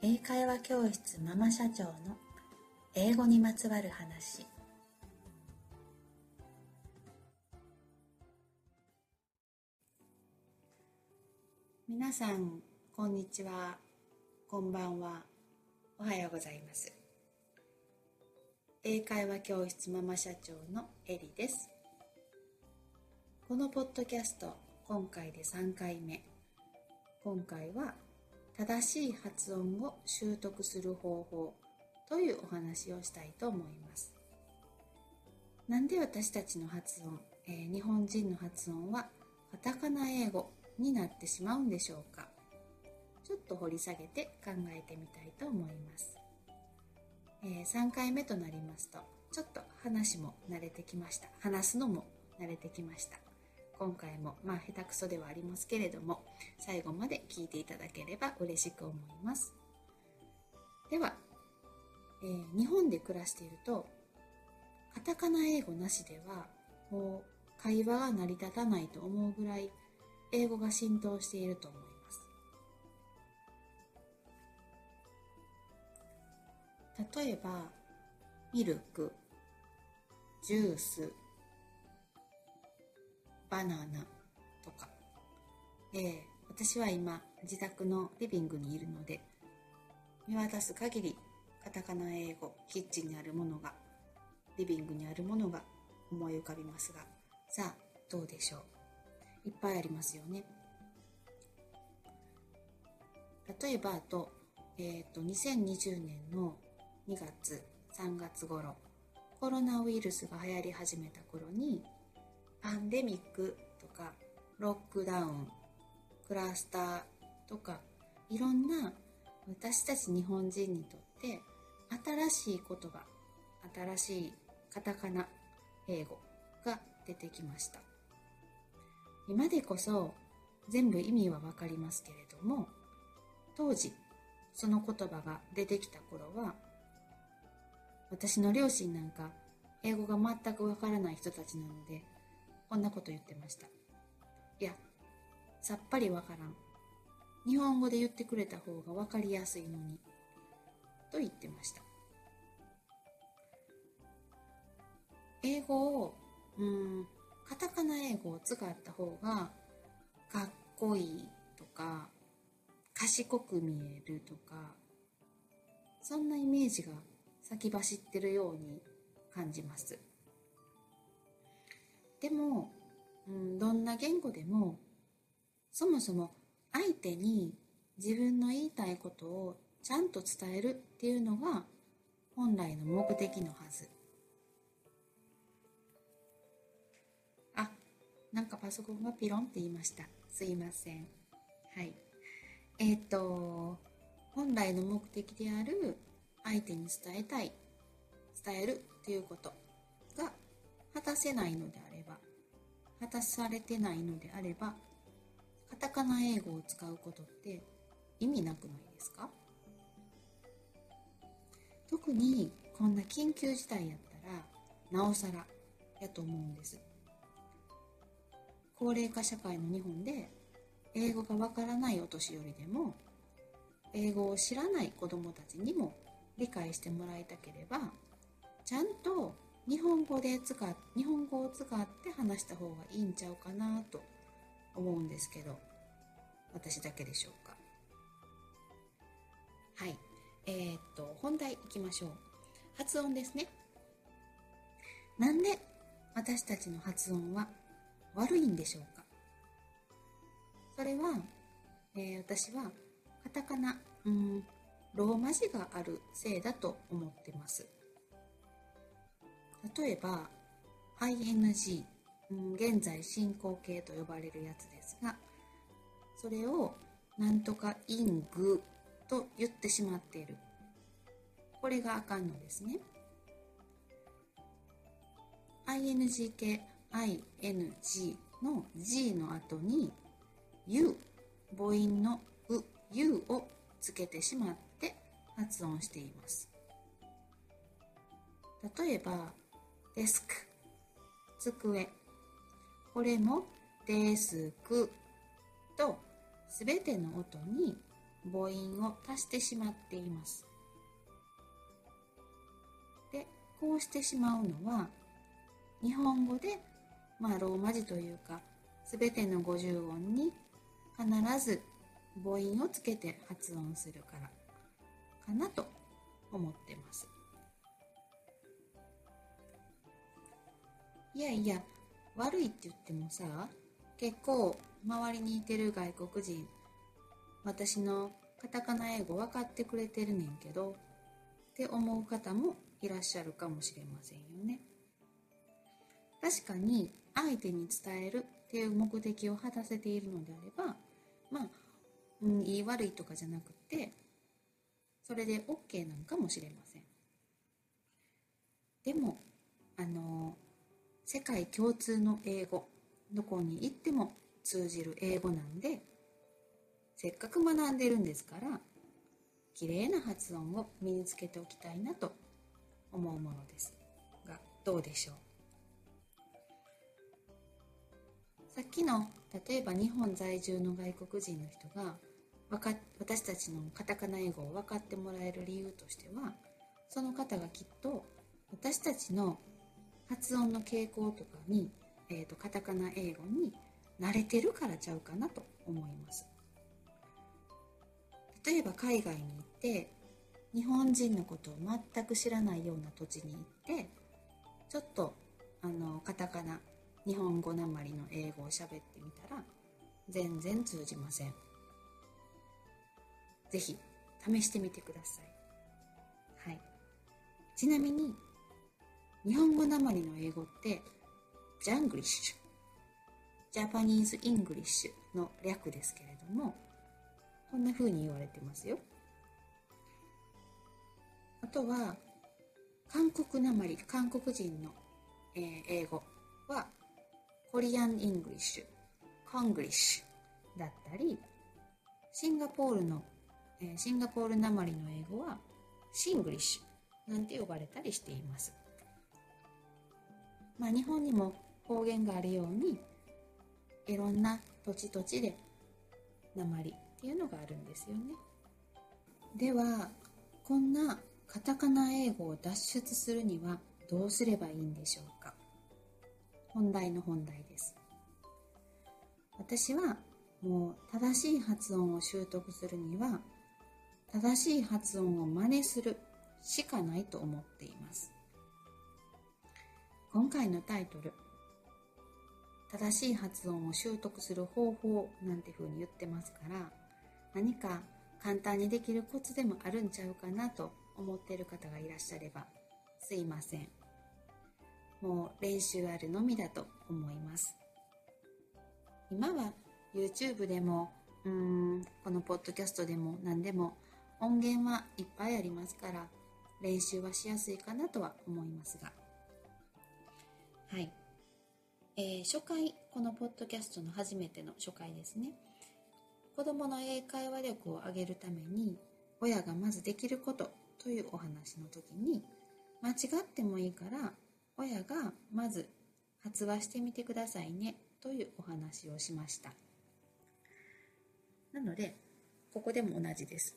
英会話教室ママ社長の英語にまつわる話。皆さんこんにちは。こんばんは。おはようございます。英会話教室ママ社長のエリです。このポッドキャスト今回で3回目。今回は正しい発音を習得する方法というお話をしたいと思います。なんで私たちの発音、えー、日本人の発音はカタカナ英語になってしまうんでしょうか？ちょっと掘り下げて考えてみたいと思います、えー、3回目となりますとちょっと話も慣れてきました。話すのも慣れてきました。今回もまあ下手くそではありますけれども最後まで聞いていただければ嬉しく思います。では、えー、日本で暮らしているとカタカナ英語なしではもう会話が成り立たないと思うぐらい英語が浸透していると思います。例えばミルクジュースバナナとか、えー、私は今自宅のリビングにいるので見渡す限りカタカナ英語キッチンにあるものがリビングにあるものが思い浮かびますがさあどうでしょう？いっぱいありますよね。例えばあと,、えーと、と2020年の2月3月頃コロナウイルスが流行り始めた頃にパンデミックとかロックダウンクラスターとかいろんな私たち日本人にとって新しい言葉新しいカタカナ英語が出てきました。今でこそ全部意味はわかりますけれども当時その言葉が出てきた頃は私の両親なんか英語が全くわからない人たちなのでこんなこと言ってました。いや、さっぱりわからん。日本語で言ってくれた方がわかりやすいのに。と言ってました。英語を、うん、カタカナ英語を使った方がかっこいいとか、賢く見えるとか、そんなイメージが先走ってるように感じます。でも、うん、どんな言語でもそもそも相手に自分の言いたいことをちゃんと伝えるっていうのが本来の目的のはず。あ、なんかパソコンがピロンって言いました。すいません。はい。えっ、と、本来の目的である相手に伝えたい、伝えるっていうことが果たせないのであれば果たされてないのであればカタカナ英語を使うことって意味なくないですか？特にこんな緊急事態やったらなおさらやと思うんです。高齢化社会の日本で英語がわからないお年寄りでも英語を知らない子どもたちにも理解してもらいたければちゃんと日本語で使っ日本語を使って話した方がいいんちゃうかなと思うんですけど私だけでしょうか。はい。えー、っと本題いきましょう。発音ですね。なんで私たちの発音は悪いんでしょうか。それは、えー、私はカタカナうんローマ字があるせいだと思ってます。例えば ing、現在進行形と呼ばれるやつですがそれをなんとかイングと言ってしまっている。これがあかんのですね。ing 形 ing の g の後に u 母音のう u をつけてしまって発音しています。例えばデスク、机。これもデスクとすべての音に母音を足してしまっています。でこうしてしまうのは日本語でまあローマ字というか全ての50音に必ず母音をつけて発音するからかなと思ってます。いやいや悪いって言ってもさ結構周りにいてる外国人私のカタカナ英語分かってくれてるねんけどって思う方もいらっしゃるかもしれませんよね。確かに相手に伝えるっていう目的を果たせているのであればまあ、うん、言い悪いとかじゃなくてそれで OK なのかもしれません。でもあの世界共通の英語どこに行っても通じる英語なんでせっかく学んでるんですから綺麗な発音を身につけておきたいなと思うものです。がどうでしょう？さっきの例えば日本在住の外国人の人が私たちのカタカナ英語を分かってもらえる理由としてはその方がきっと私たちの発音の傾向とかに、えーと、カタカナ英語に慣れてるからちゃうかなと思います例えば海外に行って日本人のことを全く知らないような土地に行ってちょっとあのカタカナ日本語なまりの英語を喋ってみたら全然通じませんぜひ試してみてください。はい。ちなみに、日本語なまりの英語って、ジャングリッシュ、ジャパニーズ・イングリッシュの略ですけれども、こんな風に言われてますよ。あとは、韓国なまり、韓国人の、えー、英語は、コリアン・イングリッシュ、コングリッシュだったり、シンガポールのえシンガポールなまりの英語はシングリッシュなんて呼ばれたりしています。まあ、日本にも方言があるようにいろんな土地土地で鉛っていうのがあるんですよね。ではこんなカタカナ英語を脱出するにはどうすればいいんでしょうか本題の本題です。私はもう正しい発音を習得するには正しい発音を真似するしかないと思っています今回のタイトル正しい発音を習得する方法なんて風に言ってますから何か簡単にできるコツでもあるんちゃうかなと思っている方がいらっしゃればすいません。もう練習あるのみだと思います。今は YouTube でもうーんこのポッドキャストでも何でも音源はいっぱいありますから練習はしやすいかなとは思いますが。はい、えー、初回このポッドキャストの初めての初回ですね。子どもの英会話力を上げるために親がまずできることというお話の時に間違ってもいいから親がまず発話してみてくださいねというお話をしました。なのでここでも同じです。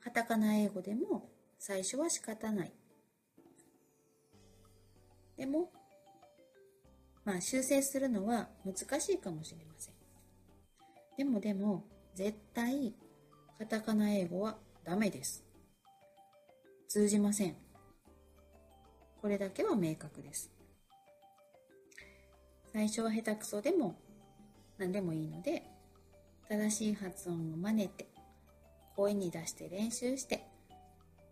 カタカナ英語でも最初は仕方ない。でも、まあ修正するのは難しいかもしれません。でもでも、絶対カタカナ英語はダメです。通じません。これだけは明確です。最初は下手くそでも何でもいいので、正しい発音を真似て声に出して練習して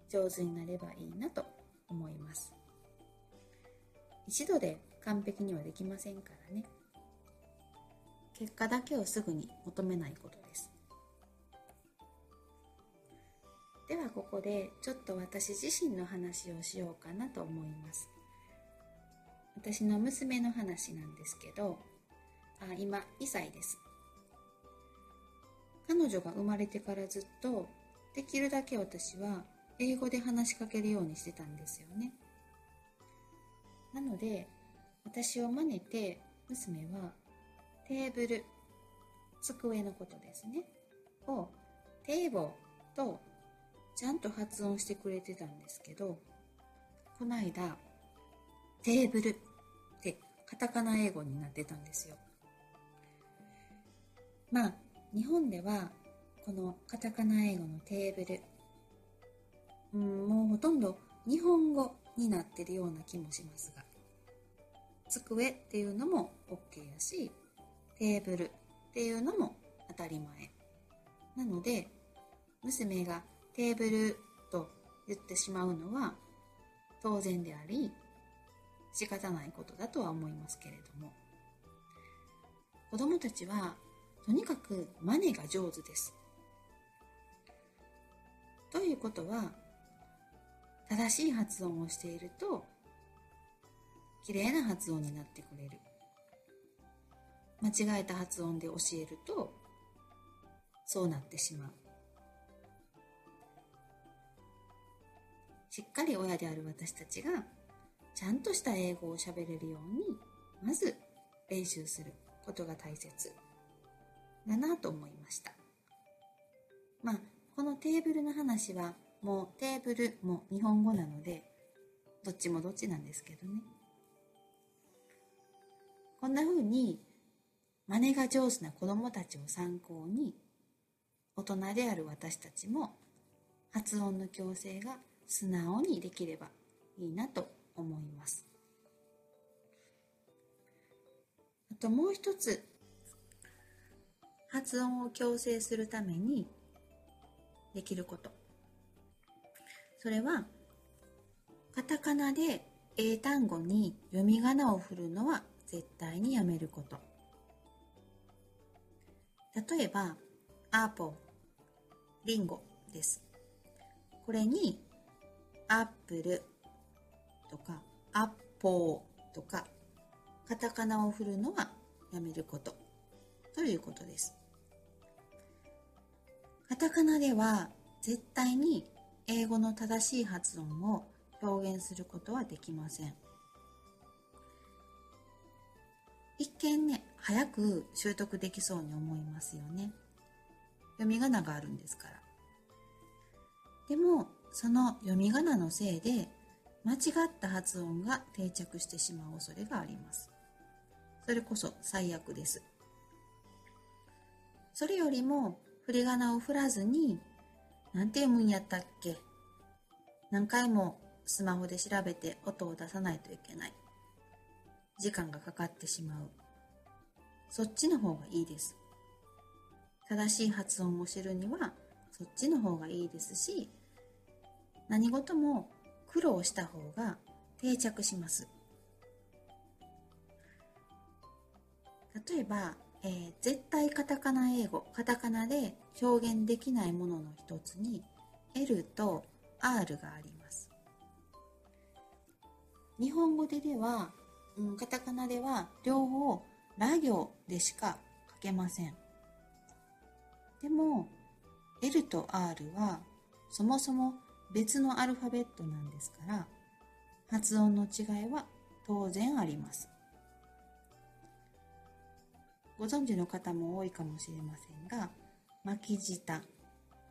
上手になればいいなと一度で完璧にはできませんからね。結果だけをすぐに求めないことです。ではここでちょっと私自身の話をしようかなと思います。私の娘の話なんですけどあ今2歳です。彼女が生まれてからずっとできるだけ私は英語で話しかけるようにしてたんですよね。なので私を真似て娘はテーブル机のことですねをテーボとちゃんと発音してくれてたんですけど、この間、テーブルってカタカナ英語になってたんですよ。まあ、日本ではこのカタカナ英語のテーブル、うん、もうほとんど日本語になってるような気もしますが、机っていうのも OK やし、テーブルっていうのも当たり前。なので、娘がテーブルと言ってしまうのは当然であり、仕方ないことだとは思いますけれども、子供たちはとにかく真似が上手です。ということは、正しい発音をしていると、綺麗な発音になってくれる。間違えた発音で教えると、そうなってしまう。しっかり親である私たちが、ちゃんとした英語を喋れるように、まず練習することが大切だなと思いました。まあ、このテーブルの話は、もうテーブルも日本語なので、どっちもどっちなんですけどね。こんな風に真似が上手な子供たちを参考に大人である私たちも発音の矯正が素直にできればいいなと思いますあともう一つ発音を矯正するためにできることそれはカタカナで英単語に読み仮名を振るのは絶対にやめること。例えば、アーポリンゴです。これに、アップルとか、アッポーとか、カタカナを振るのはやめること、ということです。カタカナでは絶対に英語の正しい発音を表現することはできません。一見ね、早く習得できそうに思いますよね。読み仮名があるんですから。でも、その読み仮名のせいで、間違った発音が定着してしまう恐れがあります。それこそ最悪です。それよりも、振り仮名を振らずに、なんて読むんやったっけ？何回もスマホで調べて音を出さないといけない。時間がかかってしまう。そっちの方がいいです。正しい発音を知るにはそっちの方がいいですし、何事も苦労した方が定着します。例えば、えー、絶対カタカナ英語、カタカナで表現できないものの一つに L と R があります。日本語でではうん、カタカナでは両方ラ行でしか書けません。でも L と R はそもそも別のアルファベットなんですから発音の違いは当然あります。ご存知の方も多いかもしれませんが巻き舌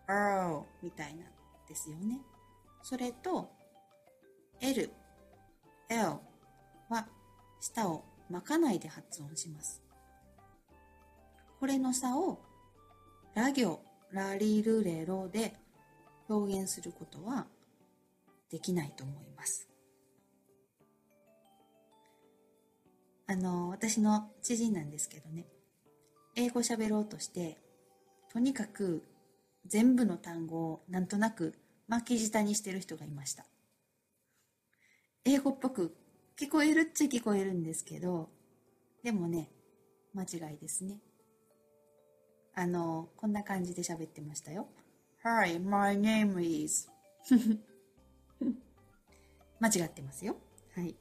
R みたいなですよね。それと L、L は舌を巻かないで発音します。これの差をラ行、ラリルレロで表現することはできないと思います。あの、私の知人なんですけどね、英語喋ろうとして、とにかく全部の単語をなんとなく巻き舌にしてる人がいました。英語っぽく聞こえるっちゃ聞こえるんですけど、でもね、間違いですね。あの、こんな感じで喋ってましたよ。Hi, my name is 間違ってますよ。はい。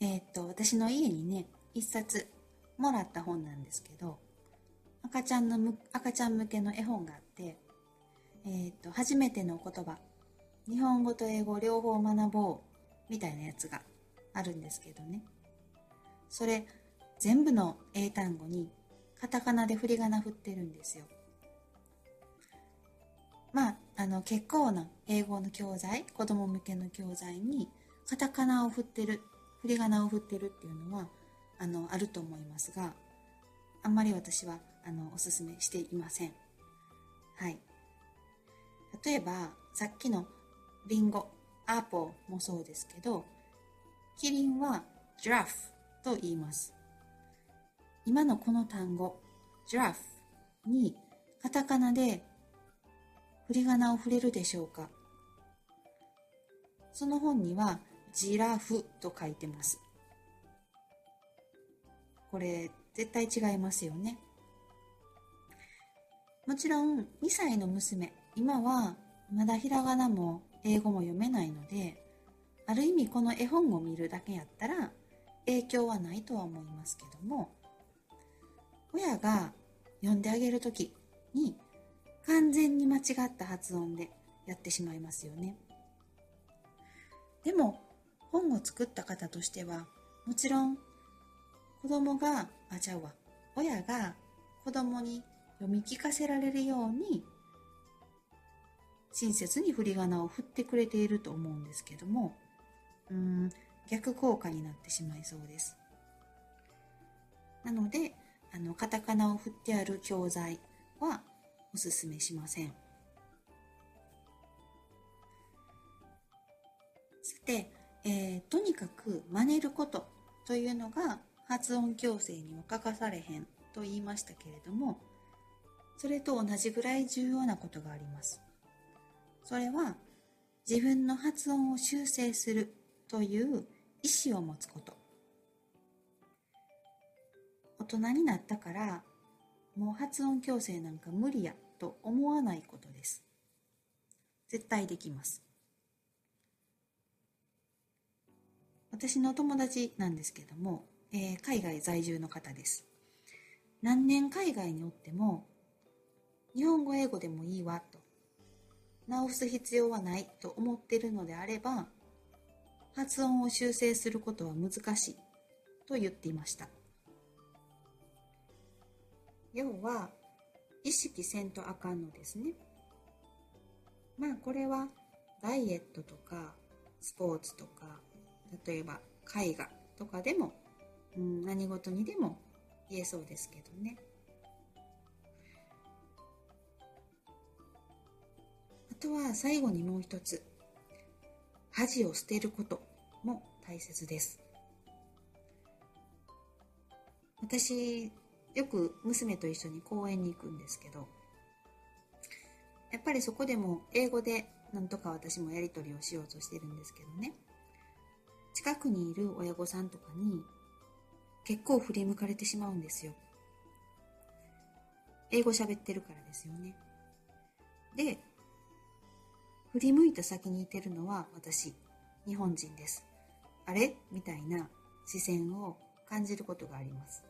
えー、っと、私の家にね、一冊もらった本なんですけど、赤ちゃんのむ赤ちゃん向けの絵本があって、えっ、と、初めての言葉、日本語と英語両方学ぼうみたいなやつがあるんですけどね。それ、全部の英単語にカタカナで振り仮名振ってるんですよ。まあ、あの結構な英語の教材子供向けの教材にカタカナを振ってる振り仮名を振ってるっていうのはあのあると思いますがあんまり私はあのおすすめしていません。はい。例えばさっきのリンゴアーポーもそうですけどキリンはジラフと言います。今のこの単語ジラフにカタカナで振り仮名を触れるでしょうか。その本にはジラフと書いてます。これ絶対違いますよね。もちろん2歳の娘、今はまだひらがなも英語も読めないので、ある意味この絵本を見るだけやったら影響はないとは思いますけども、親が読んであげる時に完全に間違った発音でやってしまいますよね。でも本を作った方としてはもちろん子供があちゃうわ親が子供に読み聞かせられるように親切に振り仮名を振ってくれていると思うんですけどもうん逆効果になってしまいそうですなのであのカタカナを振ってある教材はおすすめしません。さて、えー、とにかく真似ることというのが発音矯正には欠かされへんと言いましたけれどもそれと同じぐらい重要なことがありますそれは自分の発音を修正するという意思を持つこと大人になったからもう発音矯正なんか無理やと思わないことです。絶対できます。私の友達なんですけども、えー、海外在住の方です。何年海外におっても、日本語英語でもいいわと、直す必要はないと思ってるのであれば、発音を修正することは難しいと言っていました。要は意識せんとあかんのですねまあこれはダイエットとかスポーツとか例えば絵画とかでも、うん、何事にでも言えそうですけどね。あとは最後にもう一つ。恥を捨てることも大切です。私よく娘と一緒に公園に行くんですけどやっぱりそこでも英語でなんとか私もやり取りをしようとしてるんですけどね。近くにいる親御さんとかに結構振り向かれてしまうんですよ。英語喋ってるからですよね。で振り向いた先にいてるのは私日本人です。あれ？みたいな視線を感じることがあります。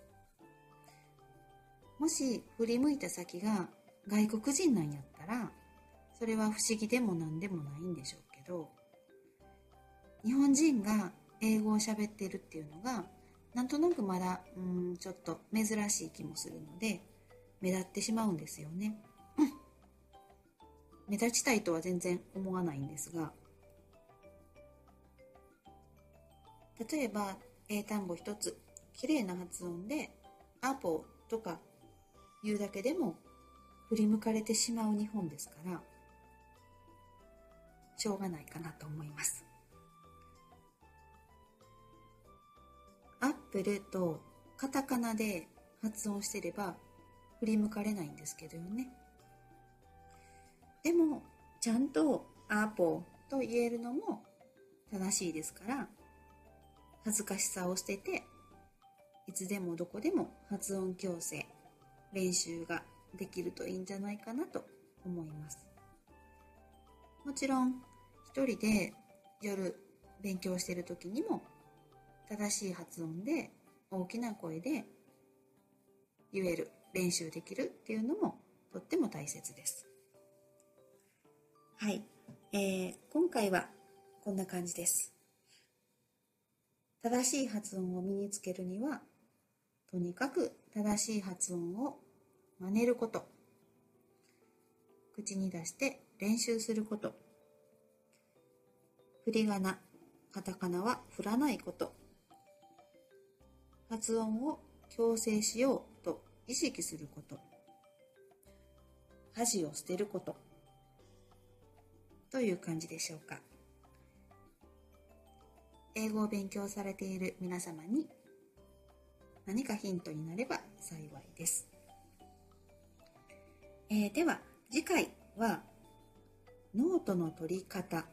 もし振り向いた先が外国人なんやったらそれは不思議でも何でもないんでしょうけど日本人が英語を喋ってるっていうのがなんとなくまだうんちょっと珍しい気もするので目立ってしまうんですよね。目立ちたいとは全然思わないんですが。例えば英単語一つ綺麗な発音で「アポ」とか言うだけでも振り向かれてしまう日本ですからしょうがないかなと思います。プルとカタカナで発音してれば振り向かれないんですけどね。でもちゃんとアポと言えるのも正しいですから恥ずかしさを捨てていつでもどこでも発音矯正練習ができるといいんじゃないかなと思います。もちろん一人で夜勉強してる時にも正しい発音で大きな声で言える練習できるっていうのもとっても大切です。はい、えー、今回はこんな感じです。正しい発音を身につけるにはとにかく正しい発音を真似ること。口に出して練習すること。振り仮名カタカナは振らないこと。発音を強制しようと意識すること。恥を捨てること。という感じでしょうか。英語を勉強されている皆様に何かヒントになれば幸いです。えー、では次回はノートの取り方。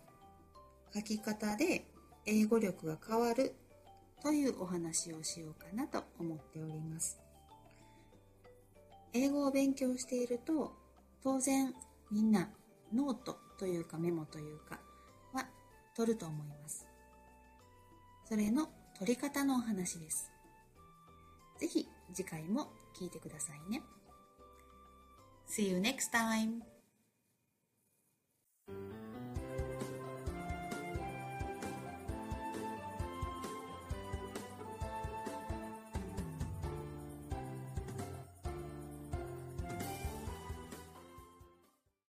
書き方で英語力が変わるというお話をしようかなと思っております英語を勉強していると当然みんなノートというかメモというかは取ると思いますそれの取り方のお話ですぜひ次回も聞いてくださいね。See you next time!